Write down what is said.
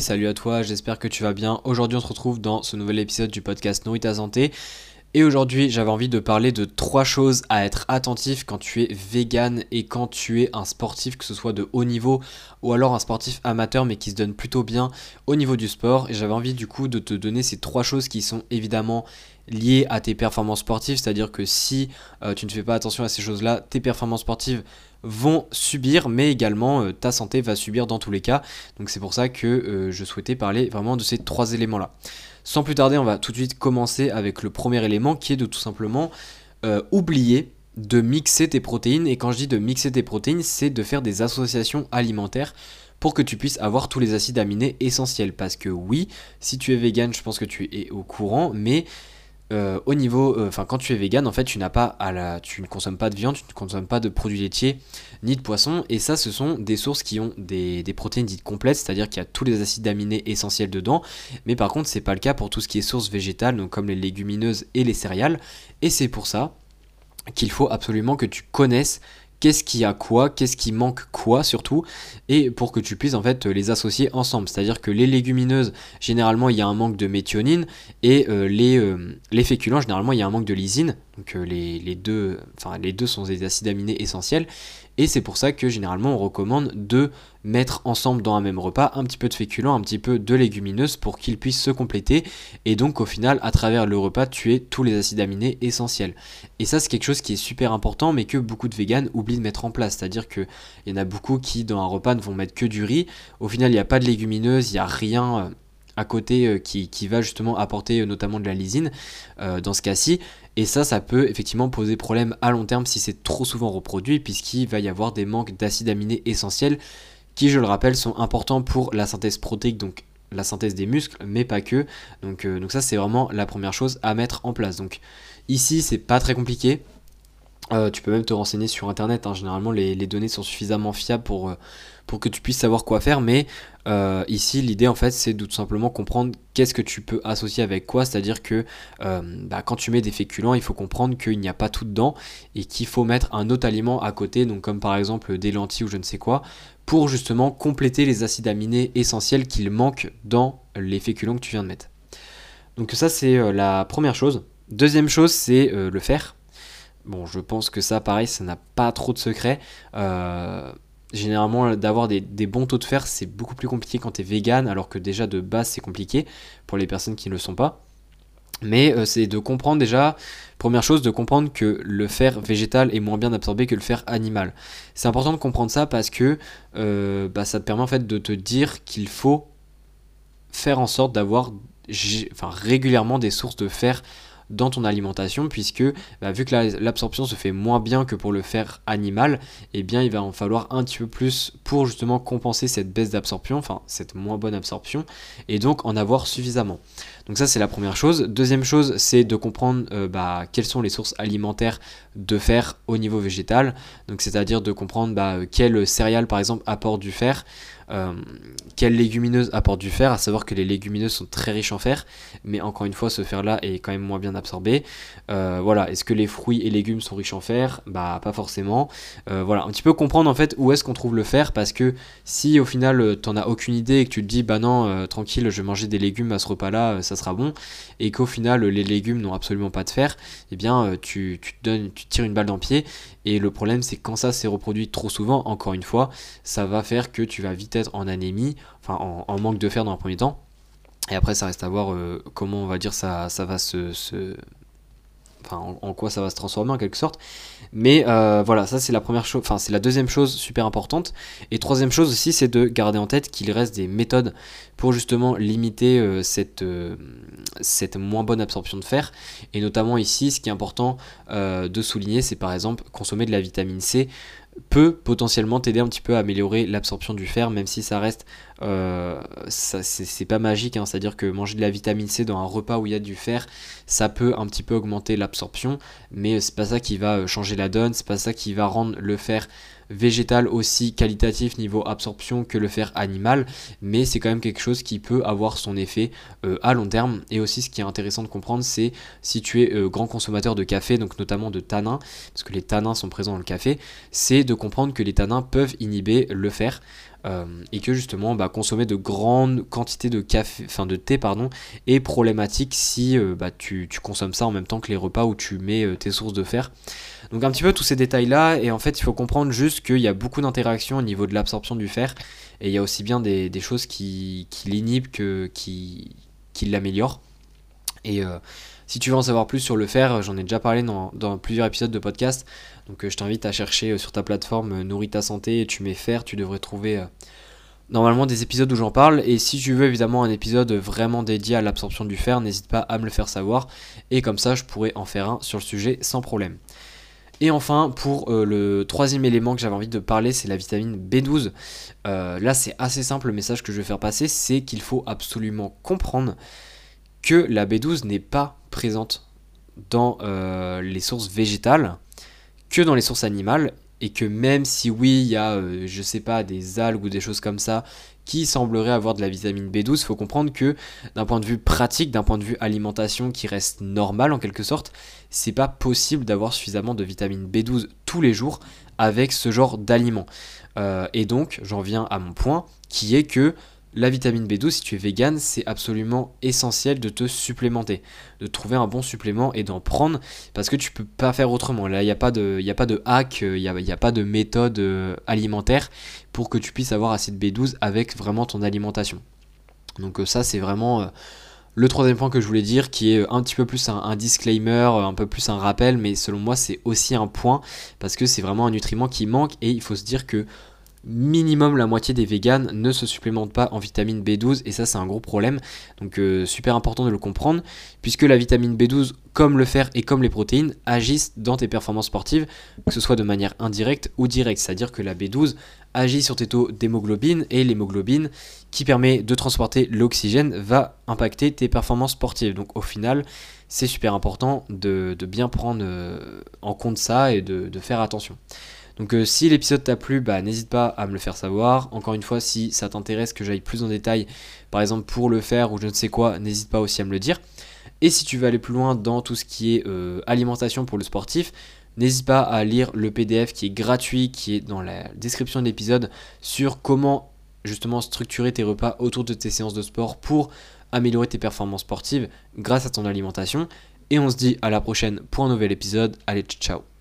salut à toi, j'espère que tu vas bien. Aujourd'hui on se retrouve dans ce nouvel épisode du podcast Nourrit ta santé. Et aujourd'hui j'avais envie de parler de trois choses à être attentif quand tu es vegan et quand tu es un sportif, que ce soit de haut niveau ou alors un sportif amateur mais qui se donne plutôt bien au niveau du sport. Et j'avais envie du coup de te donner ces trois choses qui sont évidemment liées à tes performances sportives, c'est-à-dire que si euh, tu ne fais pas attention à ces choses-là, tes performances sportives vont subir, mais également euh, ta santé va subir dans tous les cas. Donc c'est pour ça que euh, je souhaitais parler vraiment de ces trois éléments-là. Sans plus tarder, on va tout de suite commencer avec le premier élément qui est de tout simplement oublier de mixer tes protéines. Et quand je dis de mixer tes protéines, c'est de faire des associations alimentaires pour que tu puisses avoir tous les acides aminés essentiels. Parce que oui, si tu es vegan, je pense que tu es au courant, mais euh, au niveau, euh, enfin quand tu es vegan, en fait, tu n'as pas à la, tu ne consommes pas de viande, tu ne consommes pas de produits laitiers ni de poissons, et ça, ce sont des sources qui ont des, protéines dites complètes, c'est-à-dire qu'il y a tous les acides aminés essentiels dedans, mais par contre, c'est pas le cas pour tout ce qui est source végétale, donc comme les légumineuses et les céréales, et c'est pour ça qu'il faut absolument que tu connaisses qu'est-ce qui a quoi, qu'est-ce qui manque quoi surtout, et pour que tu puisses en fait les associer ensemble. C'est-à-dire que les légumineuses, généralement il y a un manque de méthionine, et euh, les, euh, les féculents, généralement il y a un manque de lysine. Donc les deux sont des acides aminés essentiels. Et c'est pour ça que généralement on recommande de mettre ensemble dans un même repas un petit peu de féculents, un petit peu de légumineuses pour qu'ils puissent se compléter. Et donc au final, à travers le repas, tuer tous les acides aminés essentiels. Et ça c'est quelque chose qui est super important mais que beaucoup de véganes oublient de mettre en place. C'est-à-dire qu'il y en a beaucoup qui dans un repas ne vont mettre que du riz. Au final, il n'y a pas de légumineuses, il n'y a rien euh, à côté euh, qui, va justement apporter euh, notamment de la lysine dans ce cas-ci. Et ça, ça peut effectivement poser problème à long terme si c'est trop souvent reproduit, puisqu'il va y avoir des manques d'acides aminés essentiels qui, je le rappelle, sont importants pour la synthèse protéique, donc la synthèse des muscles, mais pas que. Donc, euh, donc ça, c'est vraiment la première chose à mettre en place. Donc ici, c'est pas très compliqué. Euh, tu peux même te renseigner sur internet. Hein. Généralement, les, données sont suffisamment fiables pour, euh, pour que tu puisses savoir quoi faire. Mais euh, ici, l'idée en fait, c'est de tout simplement comprendre qu'est-ce que tu peux associer avec quoi. C'est-à-dire que bah, quand tu mets des féculents, il faut comprendre qu'il n'y a pas tout dedans et qu'il faut mettre un autre aliment à côté, donc comme par exemple des lentilles ou je ne sais quoi, pour justement compléter les acides aminés essentiels qu'il manque dans les féculents que tu viens de mettre. Donc ça, c'est la première chose. Deuxième chose, c'est le fer. Bon, je pense que ça, pareil, ça n'a pas trop de secret. Euh, généralement, d'avoir des, bons taux de fer, c'est beaucoup plus compliqué quand tu es vegan, alors que déjà de base, c'est compliqué pour les personnes qui ne le sont pas. Mais euh, c'est de comprendre déjà, première chose, de comprendre que le fer végétal est moins bien absorbé que le fer animal. C'est important de comprendre ça parce que euh, bah, ça te permet en fait de te dire qu'il faut faire en sorte d'avoir régulièrement des sources de fer dans ton alimentation puisque bah, vu que l'absorption se fait moins bien que pour le fer animal, eh bien il va en falloir un petit peu plus pour justement compenser cette baisse d'absorption, enfin cette moins bonne absorption, et donc en avoir suffisamment. Donc ça c'est la première chose. Deuxième chose c'est de comprendre euh, bah, quelles sont les sources alimentaires de fer au niveau végétal, donc c'est-à-dire de comprendre bah, quelles céréales par exemple apportent du fer. Euh, quelles légumineuses apportent du fer, à savoir que les légumineuses sont très riches en fer, mais encore une fois, ce fer-là est quand même moins bien absorbé. Euh, voilà, est-ce que les fruits et légumes sont riches en fer? Bah, pas forcément. Euh, voilà, un petit peu comprendre en fait où est-ce qu'on trouve le fer, parce que si au final t'en as aucune idée et que tu te dis, bah non, tranquille, je vais manger des légumes à ce repas-là, ça sera bon, et qu'au final les légumes n'ont absolument pas de fer, eh bien tu, tu, te donnes, tu tires une balle dans le pied, et le problème c'est quand ça s'est reproduit trop souvent, encore une fois, ça va faire que tu vas vite être en anémie, enfin en, manque de fer dans un premier temps. Et après, ça reste à voir euh, comment on va dire ça, ça va se, en, quoi ça va se transformer en quelque sorte. Mais euh, voilà, ça c'est la première chose, enfin c'est la deuxième chose super importante. Et troisième chose aussi, c'est de garder en tête qu'il reste des méthodes pour justement limiter euh, cette, cette moins bonne absorption de fer. Et notamment ici, ce qui est important de souligner, c'est par exemple consommer de la vitamine C peut potentiellement t'aider un petit peu à améliorer l'absorption du fer, même si ça reste, euh, c'est pas magique, hein. c'est-à-dire que manger de la vitamine C dans un repas où il y a du fer, ça peut un petit peu augmenter l'absorption, mais c'est pas ça qui va euh, changer la donne, c'est pas ça qui va rendre le fer végétal aussi qualitatif niveau absorption que le fer animal, mais c'est quand même quelque chose qui peut avoir son effet euh, à long terme. Et aussi ce qui est intéressant de comprendre, c'est si tu es euh, grand consommateur de café, donc notamment de tanins, parce que les tanins sont présents dans le café, c'est de comprendre que les tanins peuvent inhiber le fer. Et que justement bah, consommer de grandes quantités de café, enfin de thé pardon, est problématique si bah, tu, consommes ça en même temps que les repas où tu mets tes sources de fer. Donc un petit peu tous ces détails là et en fait il faut comprendre juste qu'il y a beaucoup d'interactions au niveau de l'absorption du fer et il y a aussi bien des, choses qui, l'inhibent que qui, qui l'améliorent. Et euh, si tu veux en savoir plus sur le fer, j'en ai déjà parlé dans, plusieurs épisodes de podcast. Donc euh, je t'invite à chercher euh, sur ta plateforme Nourris ta santé et tu mets fer, tu devrais trouver normalement des épisodes où j'en parle. Et si tu veux évidemment un épisode vraiment dédié à l'absorption du fer, n'hésite pas à me le faire savoir. Et comme ça, je pourrais en faire un sur le sujet sans problème. Et enfin, pour le troisième élément que j'avais envie de parler, c'est la vitamine B12. là, c'est assez simple le message que je vais faire passer, c'est qu'il faut absolument comprendre que la B12 n'est pas présente dans euh, les sources végétales que dans les sources animales et que même si oui il y a euh, je sais pas des algues ou des choses comme ça qui sembleraient avoir de la vitamine B12 il faut comprendre que d'un point de vue pratique d'un point de vue alimentation qui reste normal en quelque sorte c'est pas possible d'avoir suffisamment de vitamine B12 tous les jours avec ce genre d'aliments euh, et donc j'en viens à mon point qui est que la vitamine B12, si tu es vegan, c'est absolument essentiel de te supplémenter, de trouver un bon supplément et d'en prendre parce que tu peux pas faire autrement. Là, il n'y a, pas de, a pas de hack, il n'y a, a, pas de méthode euh, alimentaire pour que tu puisses avoir assez de B12 avec vraiment ton alimentation. Donc euh, ça, c'est vraiment euh, le troisième point que je voulais dire, qui est un petit peu plus un, disclaimer, un peu plus un rappel, mais selon moi, c'est aussi un point parce que c'est vraiment un nutriment qui manque et il faut se dire que minimum la moitié des véganes ne se supplémentent pas en vitamine B12 et ça c'est un gros problème. Donc euh, super important de le comprendre puisque la vitamine B12 comme le fer et comme les protéines agissent dans tes performances sportives que ce soit de manière indirecte ou directe. C'est à dire que la B12 agit sur tes taux d'hémoglobine et l'hémoglobine qui permet de transporter l'oxygène va impacter tes performances sportives. Donc au final c'est super important de, bien prendre euh, en compte ça et de faire attention donc euh, si l'épisode t'a plu, bah, n'hésite pas à me le faire savoir. Encore une fois, si ça t'intéresse que j'aille plus en détail, par exemple pour le faire ou je ne sais quoi, n'hésite pas aussi à me le dire. Et si tu veux aller plus loin dans tout ce qui est euh, alimentation pour le sportif, n'hésite pas à lire le PDF qui est gratuit, qui est dans la description de l'épisode, sur comment justement structurer tes repas autour de tes séances de sport pour améliorer tes performances sportives grâce à ton alimentation. Et on se dit à la prochaine pour un nouvel épisode. Allez, ciao